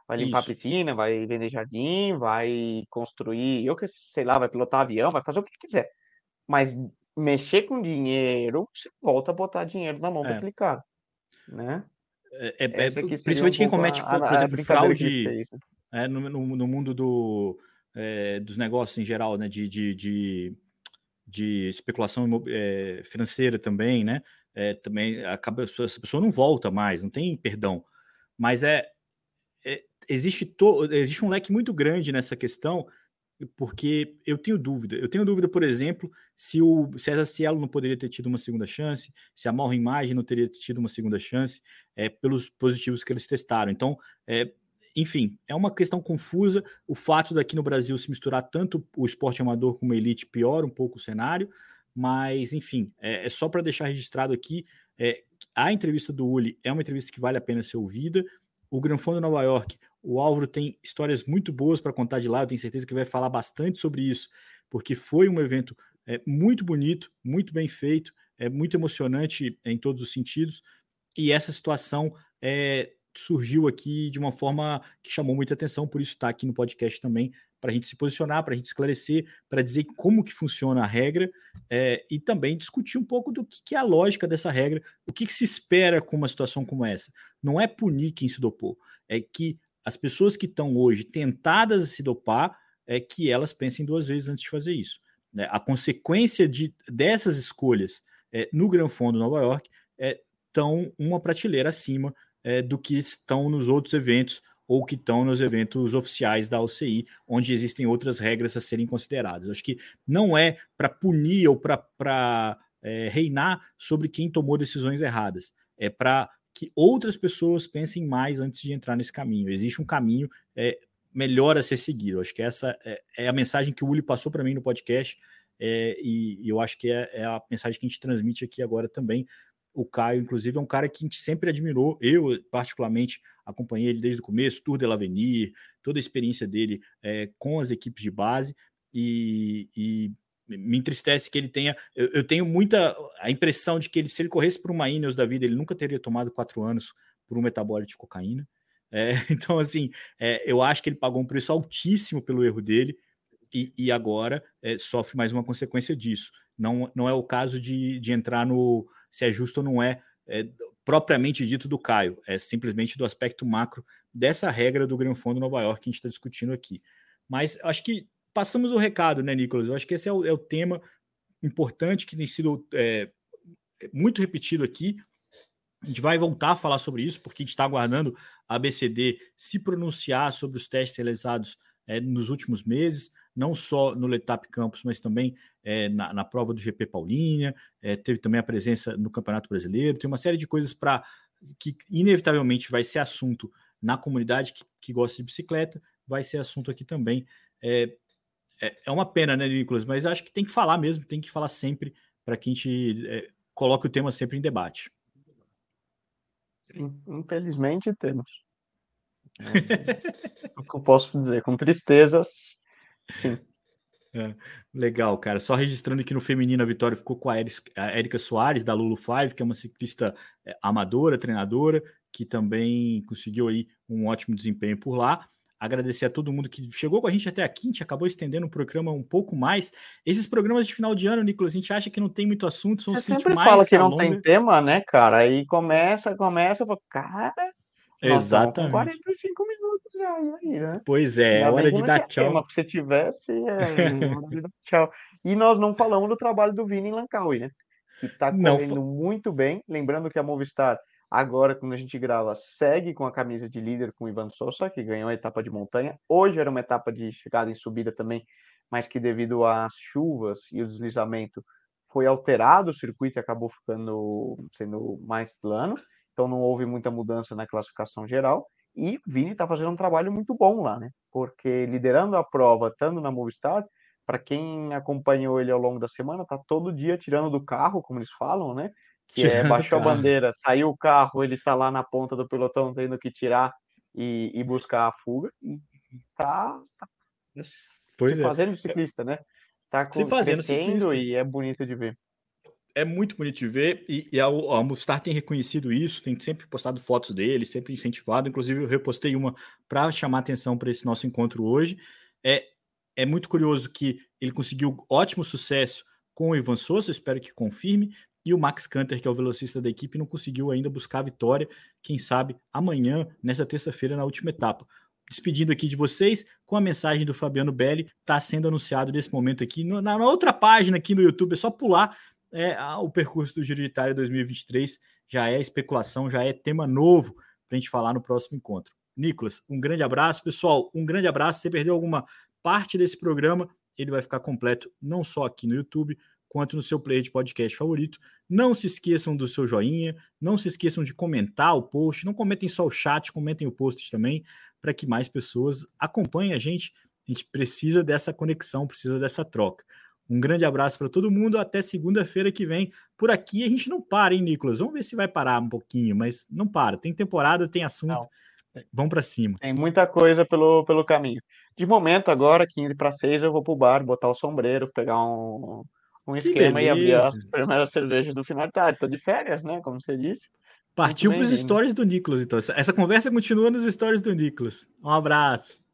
vai limpar Isso. a piscina, vai vender jardim, vai construir, eu que sei lá, vai pilotar avião, vai fazer o que quiser. Mas mexer com dinheiro, você volta a botar dinheiro na mão É. daquele cara, né? É, é- seria principalmente quem comete, a- por, a- exemplo, fraude né? é, no, no- no mundo do, é, dos negócios em geral, né? De, de, de, de especulação é, financeira também, né? É, também acaba essa pessoa não volta mais, não tem perdão. Mas é, é, existe to, existe um leque muito grande nessa questão, porque eu tenho dúvida. Eu tenho dúvida, por exemplo, se o César Cielo não poderia ter tido uma segunda chance, se a Morra Imagem não teria tido uma segunda chance, é, pelos positivos que eles testaram. Então, é, enfim, é uma questão confusa. O fato daqui no Brasil se misturar tanto o esporte amador com a elite piora um pouco o cenário, mas, enfim, é, é só para deixar registrado aqui. É, a entrevista do Uli é uma entrevista que vale a pena ser ouvida. O Granfone Nova York, o Álvaro tem histórias muito boas para contar de lá, eu tenho certeza que vai falar bastante sobre isso, porque foi um evento é, muito bonito, muito bem feito, é muito emocionante em todos os sentidos, e essa situação é, surgiu aqui de uma forma que chamou muita atenção, por isso está aqui no podcast também, para a gente se posicionar, para a gente esclarecer, para dizer como que funciona a regra é, e também discutir um pouco do que, que, é a lógica dessa regra, o que, que se espera com uma situação como essa. Não é punir quem se dopou, é que as pessoas que estão hoje tentadas a se dopar, é que elas pensem duas vezes antes de fazer isso. Né? A consequência de, dessas escolhas é, no Gran Fundo Nova York estão uma prateleira acima é, do que estão nos outros eventos ou que estão nos eventos oficiais da OCI, onde existem outras regras a serem consideradas. Acho que não é para punir ou para é, reinar sobre quem tomou decisões erradas, é para que outras pessoas pensem mais antes de entrar nesse caminho. Existe um caminho é, melhor a ser seguido. Acho que essa é, é, a mensagem que o Uli passou para mim no podcast, é, e, e, eu acho que é, a mensagem que a gente transmite aqui agora também. O Caio, inclusive, é um cara que a gente sempre admirou. Eu, particularmente, acompanhei ele desde o começo, Tour de l'Avenir, toda a experiência dele é, com as equipes de base, e, e, me entristece que ele tenha. Eu, eu, tenho muita a impressão de que ele, se ele corresse por uma Ineos da vida, ele nunca teria tomado quatro anos por um metabólito de cocaína. É, então, assim, é, eu acho que ele pagou um preço altíssimo pelo erro dele e, e agora é, sofre mais uma consequência disso. Não, não é o caso de, de entrar no se é justo ou não é, é, propriamente dito do Caio, é simplesmente do aspecto macro dessa regra do Gran Fundo Nova York que a gente está discutindo aqui. Mas acho que passamos o recado, né, Nicolas? Eu acho que esse é o, é o tema importante que tem sido é, muito repetido aqui. A gente vai voltar a falar sobre isso, porque a gente está aguardando a ABCD se pronunciar sobre os testes realizados é, nos últimos meses, não só no Letap Campus, mas também é, na, na, prova do GP Paulínia, é, teve também a presença no Campeonato Brasileiro, tem uma série de coisas para que inevitavelmente vai ser assunto na comunidade que, que, gosta de bicicleta, vai ser assunto aqui também. É, é, uma pena, né, Nicolas? Mas acho que tem que falar mesmo, tem que falar sempre para que a gente é, coloque o tema sempre em debate. Infelizmente temos. o que eu posso dizer? Com tristezas, sim. É, legal, cara. Só registrando que no feminino a vitória ficou com a Érica Soares, da Lulu Five, que é uma ciclista é, amadora, treinadora, que também conseguiu aí um ótimo desempenho por lá. Agradecer a todo mundo que chegou com a gente até aqui, a gente acabou estendendo o programa um pouco mais. Esses programas de final de ano, Nicolas, a gente acha que não tem muito assunto, são Você sempre mais fala que não alonga. tem tema, né, cara? Aí começa, começa, eu falo, cara, Exatamente. Com 45 minutos já, e aí, né? Pois é, é hora de não dar tchau. tema, se tivesse, é hora de dar tchau. E nós não falamos do trabalho do Vini em Lancaui, né? Que tá Não correndo muito bem. Lembrando que a Movistar, agora, quando a gente grava, segue com a camisa de líder com o Ivan Sousa, que ganhou a etapa de montanha. Hoje era uma etapa de chegada em subida também, mas que devido às chuvas e o deslizamento foi alterado o circuito e acabou ficando sendo mais plano. Então não houve muita mudança na classificação geral. E Vini está fazendo um trabalho muito bom lá, né? Porque liderando a prova, estando na Movistar, para quem acompanhou ele ao longo da semana, tá todo dia tirando do carro, como eles falam, né? Que é Tirando baixou o a bandeira, saiu o carro, ele tá lá na ponta do pelotão tendo que tirar e, e buscar a fuga. E tá, tá se é. fazendo ciclista, né? Tá Se fazendo crescendo ciclista. e é bonito de ver. É muito bonito de ver e, e a, a Movistar tem reconhecido isso, tem sempre postado fotos dele, sempre incentivado. Inclusive, eu repostei uma para chamar atenção para esse nosso encontro hoje. É, é muito curioso que ele conseguiu ótimo sucesso com o Ivan Souza, espero que confirme. E o Max Canter, que é o velocista da equipe, não conseguiu ainda buscar a vitória. Quem sabe amanhã, nessa terça-feira, na última etapa despedindo aqui de vocês com a mensagem do Fabiano Belli, está sendo anunciado nesse momento aqui na, na, outra página aqui no YouTube, é só pular é, o percurso do Giro de Itália 2023, já é especulação, já é tema novo para a gente falar no próximo encontro. Nicolas, um grande abraço, pessoal, um grande abraço, se você perdeu alguma parte desse programa, ele vai ficar completo não só aqui no YouTube, quanto no seu player de podcast favorito. Não se esqueçam do seu joinha, não se esqueçam de comentar o post, não comentem só o chat, comentem o post também, para que mais pessoas acompanhem a gente. A gente precisa dessa conexão, precisa dessa troca. Um grande abraço para todo mundo. Até segunda-feira que vem. Por aqui a gente não para, hein, Nicolas? Vamos ver se vai parar um pouquinho, mas não para. Tem temporada, tem assunto. Não. Vamos para cima. Tem muita coisa pelo, pelo caminho. De momento, agora, 15 para 6, eu vou para o bar, botar o sombreiro, pegar um, um esquema e abrir as primeiras cervejas do final de tarde. Estou de férias, né? Como você disse. Partiu para os stories do Nicolas, então. Essa conversa continua nos stories do Nicolas. Um abraço.